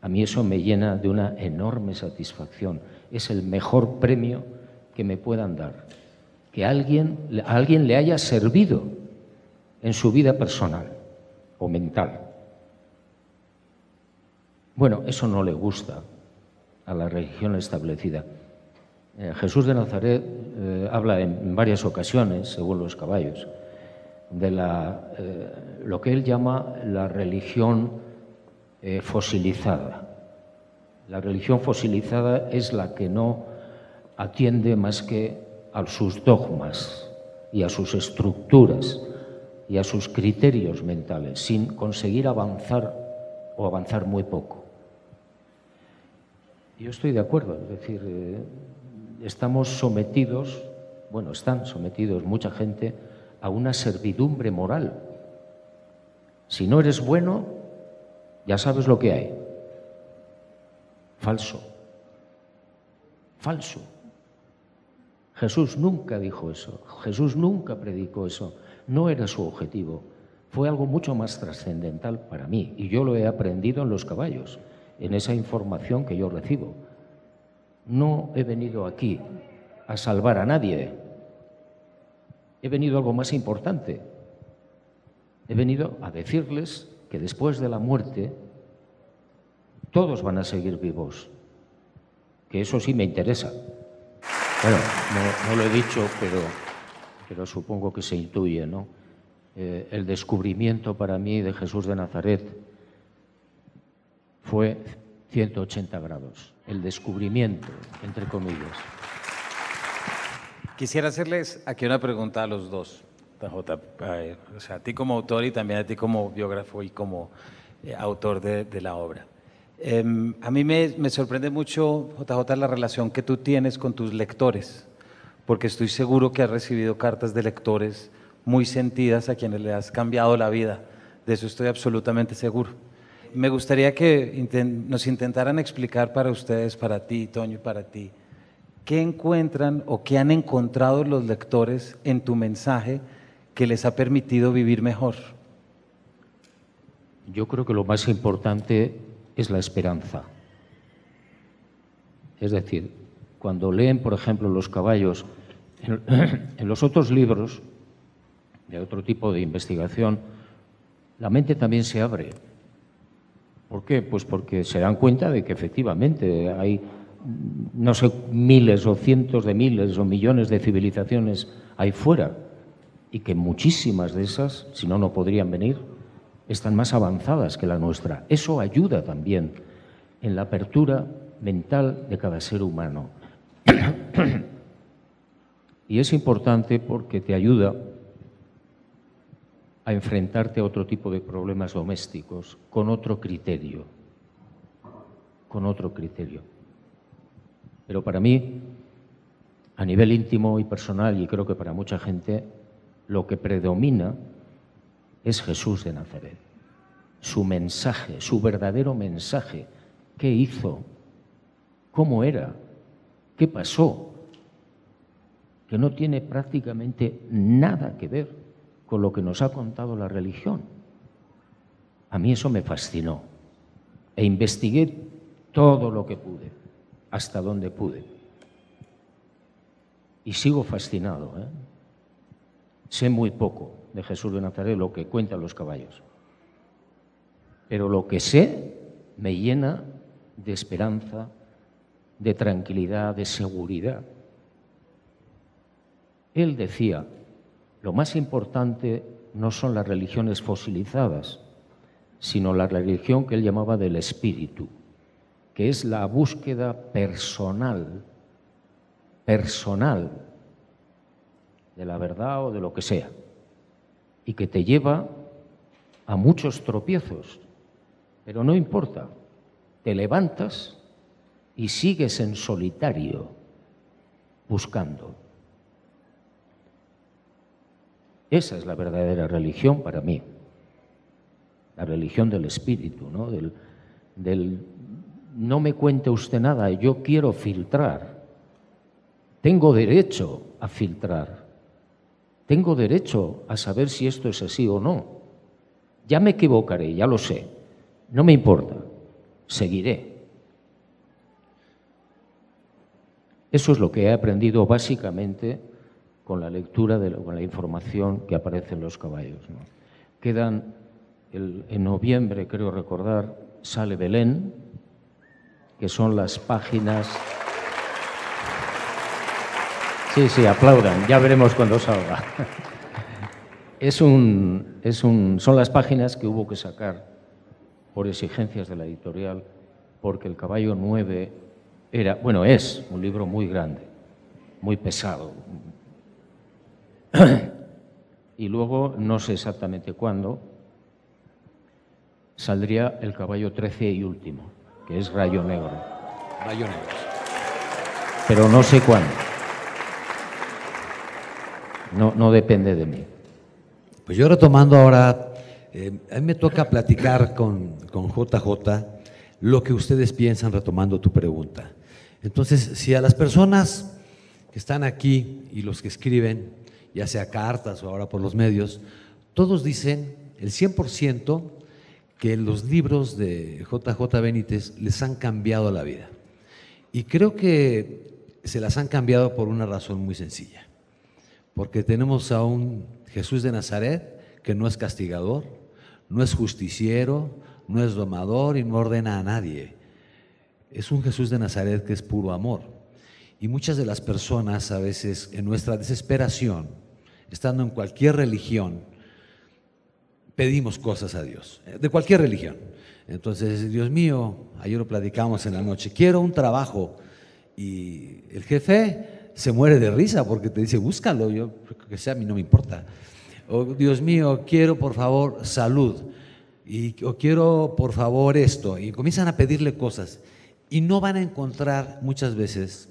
A mí eso me llena de una enorme satisfacción. Es el mejor premio que me puedan dar. Que alguien, a alguien le haya servido en su vida personal o mental. Bueno, eso no le gusta a la religión establecida. Eh, Jesús de Nazaret eh, habla en varias ocasiones, según los caballos, de eh, lo que él llama la religión fosilizada. La religión fosilizada es la que no atiende más que a sus dogmas y a sus estructuras y a sus criterios mentales, sin conseguir avanzar o avanzar muy poco. Yo estoy de acuerdo, es decir, eh, estamos sometidos, bueno, están sometidos mucha gente a una servidumbre moral. Si no eres bueno, ya sabes lo que hay. Falso. Falso. Jesús nunca dijo eso. Jesús nunca predicó eso. No era su objetivo. Fue algo mucho más trascendental para mí y yo lo he aprendido en los caballos en esa información que yo recibo. No he venido aquí a salvar a nadie. He venido a algo más importante, He venido a decirles que después de la muerte todos van a seguir vivos, que eso sí me interesa. Bueno, no, lo he dicho, pero, pero supongo que se intuye, ¿no? Eh, el descubrimiento para mí de Jesús de Nazaret fue 180 grados. El descubrimiento, entre comillas. Quisiera hacerles aquí una pregunta a los dos, o sea, a ti como autor y también a ti como biógrafo y como eh, autor de, la obra. Em, a mí me, me, sorprende mucho, JJ, la relación que tú tienes con tus lectores, porque estoy seguro que has recibido cartas de lectores muy sentidas a quienes le has cambiado la vida. De eso estoy absolutamente seguro. Me gustaría que nos intentaran explicar para ustedes, para ti, Toño, para ti, ¿Qué encuentran o qué han encontrado los lectores en tu mensaje que les ha permitido vivir mejor? Yo creo que lo más importante es la esperanza. Es decir, cuando leen, por ejemplo, Los caballos, en, los otros libros de otro tipo de investigación, la mente también se abre. ¿Por qué? Pues porque se dan cuenta de que efectivamente hay no sé, miles o cientos de miles o millones de civilizaciones hay fuera y que muchísimas de esas, si no, no podrían venir, están más avanzadas que la nuestra. Eso ayuda también en la apertura mental de cada ser humano. y es importante porque te ayuda a enfrentarte a otro tipo de problemas domésticos con otro criterio, con otro criterio. Pero para mí, a nivel íntimo y personal, y creo que para mucha gente, lo que predomina es Jesús de Nazaret. Su mensaje, su verdadero mensaje. ¿Qué hizo? ¿Cómo era? ¿Qué pasó? Que no tiene prácticamente nada que ver con lo que nos ha contado la religión. A mí eso me fascinó e investigué todo lo que pude hasta donde pude. Y sigo fascinado. ¿eh? Sé muy poco de Jesús de Nazaret, lo que cuentan los caballos. Pero lo que sé me llena de esperanza, de tranquilidad, de seguridad. Él decía, lo más importante no son las religiones fosilizadas, sino la religión que él llamaba del espíritu que es la búsqueda personal, personal de la verdad o de lo que sea, y que te lleva a muchos tropiezos, pero no importa, te levantas y sigues en solitario buscando. Esa es la verdadera religión para mí, la religión del espíritu, ¿no? del, del, no me cuente usted nada, yo quiero filtrar. Tengo derecho a filtrar. Tengo derecho a saber si esto es así o no. Ya me equivocaré, ya lo sé. No me importa. Seguiré. Eso es lo que he aprendido básicamente con la lectura, de con la información que aparece en los caballos. Quedan, en noviembre, creo recordar, sale Belén, que son las páginas... Sí, sí, aplaudan, ya veremos cuando salga. Es un, es un, son las páginas que hubo que sacar por exigencias de la editorial, porque El Caballo 9 era, bueno, es un libro muy grande, muy pesado. Y luego, no sé exactamente cuándo, saldría El Caballo 13 y último que es Rayo Negro. Rayo Negro. Pero no sé cuándo. No, no depende de mí. Pues yo retomando ahora, eh, a mí me toca platicar con, con JJ lo que ustedes piensan retomando tu pregunta. Entonces, si a las personas que están aquí y los que escriben, ya sea cartas o ahora por los medios, todos dicen, el 100% que los libros de JJ Benítez les han cambiado la vida. Y creo que se las han cambiado por una razón muy sencilla. Porque tenemos a un Jesús de Nazaret que no es castigador, no es justiciero, no es domador y no ordena a nadie. Es un Jesús de Nazaret que es puro amor. Y muchas de las personas a veces en nuestra desesperación, estando en cualquier religión, pedimos cosas a Dios, de cualquier religión. Entonces, Dios mío, ayer lo platicamos en la noche, quiero un trabajo. Y el jefe se muere de risa porque te dice, búscalo, yo que sea, a mí no me importa. O, Dios mío, quiero por favor salud. Y, o quiero por favor esto. Y comienzan a pedirle cosas. Y no van a encontrar muchas veces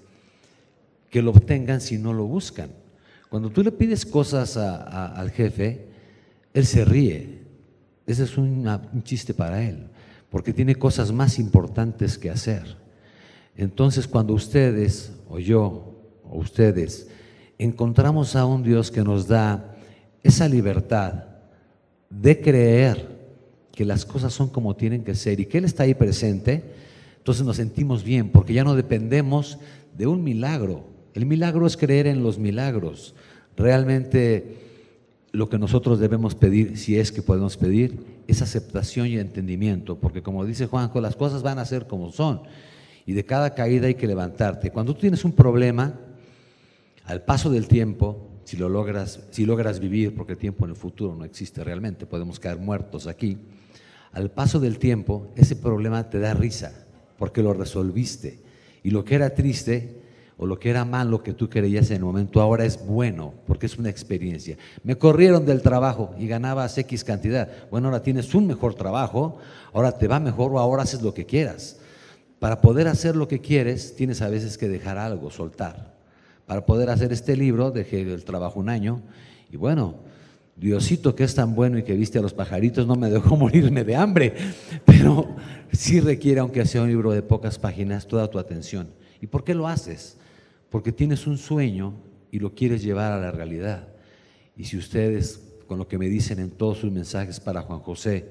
que lo obtengan si no lo buscan. Cuando tú le pides cosas al jefe, él se ríe. Ese es un chiste para él porque tiene cosas más importantes que hacer. Entonces, cuando ustedes, o yo, o ustedes, encontramos a un Dios que nos da esa libertad de creer que las cosas son como tienen que ser y que Él está ahí presente, entonces nos sentimos bien, porque ya no dependemos de un milagro. El milagro es creer en los milagros. Realmente lo que nosotros debemos pedir, si es que podemos pedir, es aceptación y entendimiento, porque como dice Juanjo, las cosas van a ser como son, y de cada caída hay que levantarte. Cuando tú tienes un problema, al paso del tiempo, si lo logras, si logras vivir, porque el tiempo en el futuro no existe realmente, podemos caer muertos aquí, al paso del tiempo, ese problema te da risa, porque lo resolviste, y lo que era triste, o lo que era malo que tú creías en el momento ahora es bueno, porque es una experiencia. Me corrieron del trabajo y ganabas X cantidad. Bueno, ahora tienes un mejor trabajo, ahora te va mejor o ahora haces lo que quieras. Para poder hacer lo que quieres, tienes a veces que dejar algo, soltar. Para poder hacer este libro, dejé el trabajo un año y bueno, Diosito que es tan bueno y que viste a los pajaritos no me dejó morirme de hambre, pero sí requiere, aunque sea un libro de pocas páginas, toda tu atención. ¿Y por qué lo haces? Porque tienes un sueño y lo quieres llevar a la realidad. Y si ustedes, con lo que me dicen en todos sus mensajes para Juan José,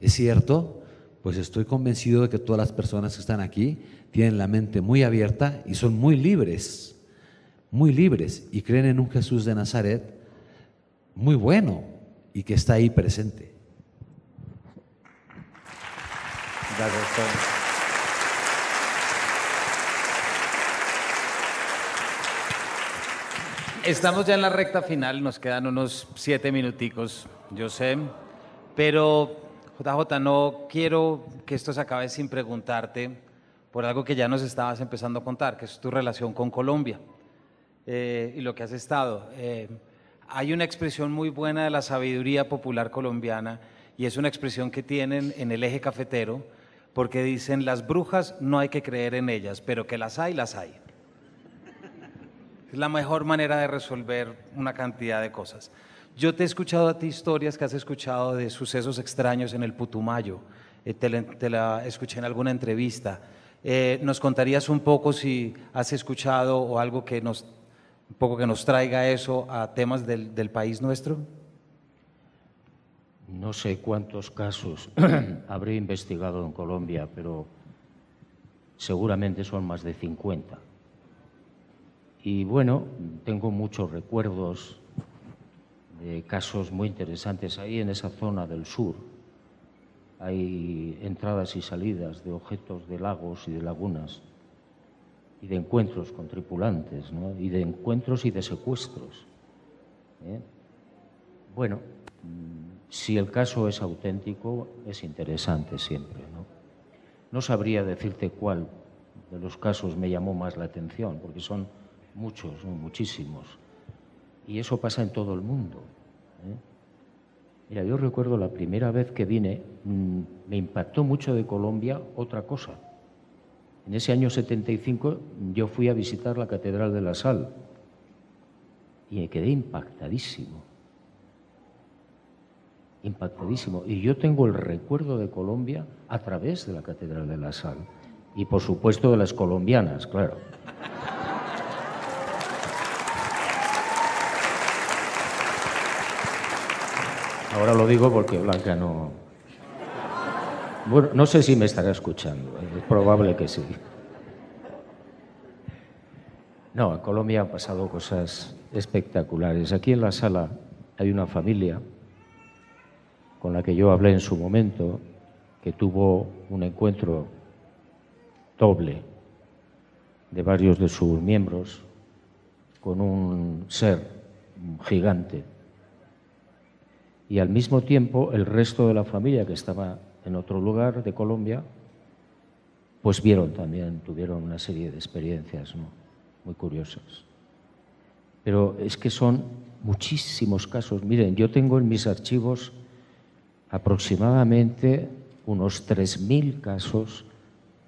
es cierto, pues estoy convencido de que todas las personas que están aquí tienen la mente muy abierta y son muy libres, muy libres, y creen en un Jesús de Nazaret muy bueno y que está ahí presente. Gracias. Estamos ya en la recta final, nos quedan unos siete minuticos, yo sé, pero JJ, no quiero que esto se acabe sin preguntarte por algo que ya nos estabas empezando a contar, que es tu relación con Colombia eh, y lo que has estado. Eh, hay una expresión muy buena de la sabiduría popular colombiana y es una expresión que tienen en el eje cafetero porque dicen las brujas no hay que creer en ellas, pero que las hay, las hay. Es la mejor manera de resolver una cantidad de cosas. Yo te he escuchado a ti historias que has escuchado de sucesos extraños en el Putumayo. Eh, te, la, escuché en alguna entrevista. Eh, ¿Nos contarías un poco si has escuchado o algo que nos, un poco que nos traiga eso a temas del, del país nuestro? No sé cuántos casos habré investigado en Colombia, pero seguramente son más de 50. Y bueno, tengo muchos recuerdos de casos muy interesantes ahí en esa zona del sur. Hay entradas y salidas de objetos de lagos y de lagunas y de encuentros con tripulantes, ¿no? y de encuentros y de secuestros. ¿eh? Bueno, si el caso es auténtico, es interesante siempre. ¿no? no sabría decirte cuál de los casos me llamó más la atención, porque son muchos, muchísimos. Y eso pasa en todo el mundo. ¿eh? Mira, yo recuerdo la primera vez que vine, mm, me impactó mucho de Colombia otra cosa. En ese año 75 yo fui a visitar la Catedral de la Sal y me quedé impactadísimo. Impactadísimo. Y yo tengo el recuerdo de Colombia a través de la Catedral de la Sal. Y por supuesto de las colombianas, claro. Ahora lo digo porque Blanca no... Bueno, no sé si me estará escuchando, es probable que sí. No, en Colombia han pasado cosas espectaculares. Aquí en la sala hay una familia con la que yo hablé en su momento, que tuvo un encuentro doble de varios de sus miembros con un ser gigante. Y al mismo tiempo el resto de la familia que estaba en otro lugar de Colombia, pues vieron también, tuvieron una serie de experiencias muy curiosas. Pero es que son muchísimos casos. Miren, yo tengo en mis archivos aproximadamente unos 3.000 casos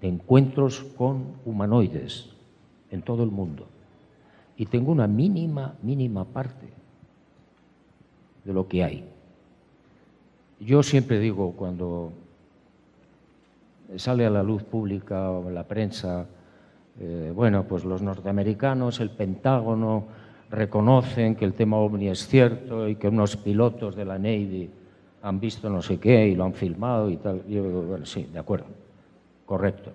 de encuentros con humanoides en todo el mundo. Y tengo una mínima, mínima parte de lo que hay. Yo siempre digo, cuando sale a la luz pública o la prensa, eh, bueno, pues los norteamericanos, el Pentágono, reconocen que el tema ovni es cierto y que unos pilotos de la Navy han visto no sé qué y lo han filmado y tal. Yo digo, bueno, sí, de acuerdo, correcto.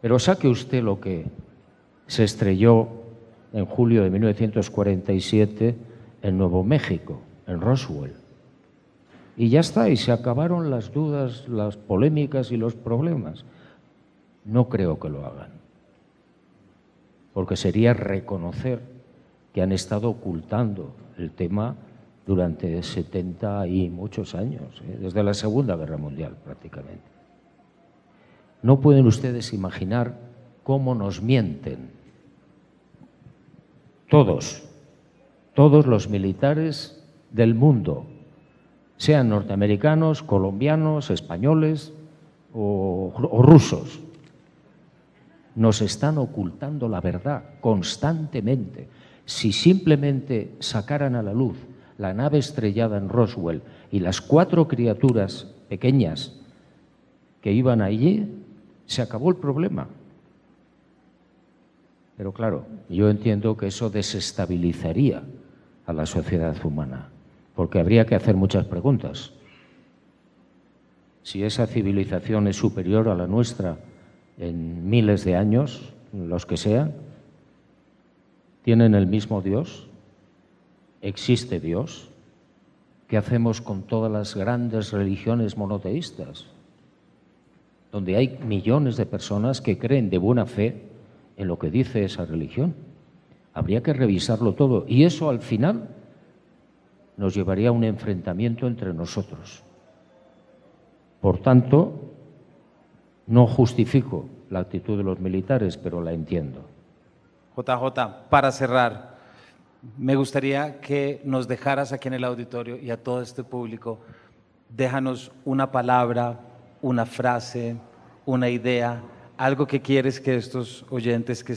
Pero saque usted lo que se estrelló en julio de 1947 en Nuevo México, en Roswell. Y ya está, y se acabaron las dudas, las polémicas y los problemas. No creo que lo hagan, porque sería reconocer que han estado ocultando el tema durante 70 y muchos años, ¿eh? desde la Segunda Guerra Mundial prácticamente. No pueden ustedes imaginar cómo nos mienten todos, todos los militares del mundo, sean norteamericanos, colombianos, españoles o, rusos. Nos están ocultando la verdad constantemente. Si simplemente sacaran a la luz la nave estrellada en Roswell y las cuatro criaturas pequeñas que iban allí, se acabó el problema. Pero claro, yo entiendo que eso desestabilizaría a la sociedad humana, porque habría que hacer muchas preguntas. Si esa civilización es superior a la nuestra en miles de años, los que sean, ¿tienen el mismo Dios? ¿Existe Dios? ¿Qué hacemos con todas las grandes religiones monoteístas? Donde hay millones de personas que creen de buena fe en lo que dice esa religión. Habría que revisarlo todo y eso al final nos llevaría a un enfrentamiento entre nosotros. Por tanto, no justifico la actitud de los militares, pero la entiendo. JJ, para cerrar, me gustaría que nos dejaras aquí en el auditorio y a todo este público, déjanos una palabra, una frase, una idea algo que quieres que estos oyentes que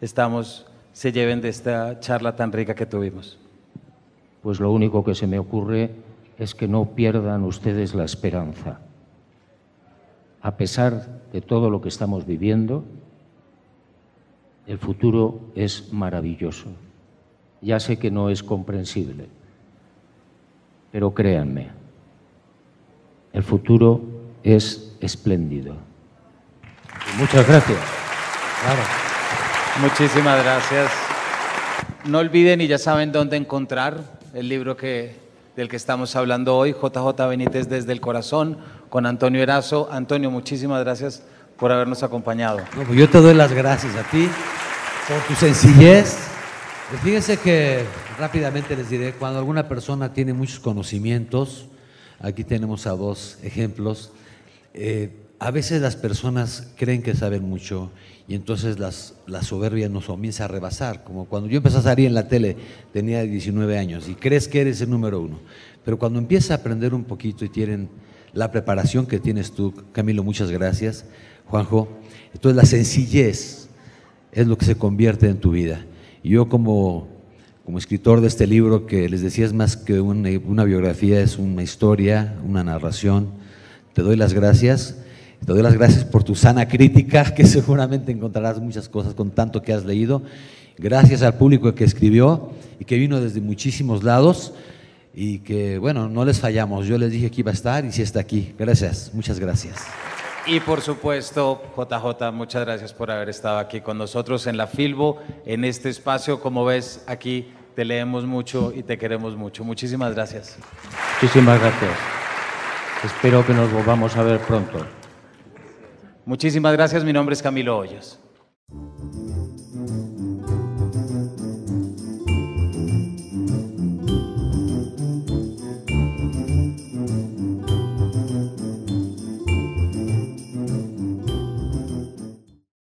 estamos se lleven de esta charla tan rica que tuvimos? Pues lo único que se me ocurre es que no pierdan ustedes la esperanza. A pesar de todo lo que estamos viviendo, el futuro es maravilloso. Ya sé que no es comprensible, pero créanme, el futuro es espléndido. Muchas gracias. Muchísimas gracias. No olviden y ya saben dónde encontrar el libro que, del que estamos hablando hoy, JJ Benítez desde el corazón, con Antonio Erazo. Antonio, muchísimas gracias por habernos acompañado. Pues yo te doy las gracias a ti por tu sencillez. Fíjense que rápidamente les diré, cuando alguna persona tiene muchos conocimientos, aquí tenemos a dos ejemplos, eh, a veces las personas creen que saben mucho y entonces las, la soberbia nos comienza a rebasar. Como cuando yo empecé a salir en la tele, tenía 19 años y crees que eres el número uno. Pero cuando empiezas a aprender un poquito y tienen la preparación que tienes tú, Camilo, muchas gracias, Juanjo, entonces la sencillez es lo que se convierte en tu vida. Y yo como, como escritor de este libro, que les decía es más que una, una biografía, es una historia, una narración, te doy las gracias te doy las gracias por tu sana crítica, que seguramente encontrarás muchas cosas con tanto que has leído. Gracias al público que escribió y que vino desde muchísimos lados y que, bueno, no les fallamos. Yo les dije que iba a estar y sí está aquí. Gracias, muchas gracias. Y por supuesto, JJ, muchas gracias por haber estado aquí con nosotros en la Filbo, en este espacio. Como ves, aquí te leemos mucho y te queremos mucho. Muchísimas gracias. Muchísimas gracias. Espero que nos volvamos a ver pronto. Muchísimas gracias, mi nombre es Camilo Hoyos.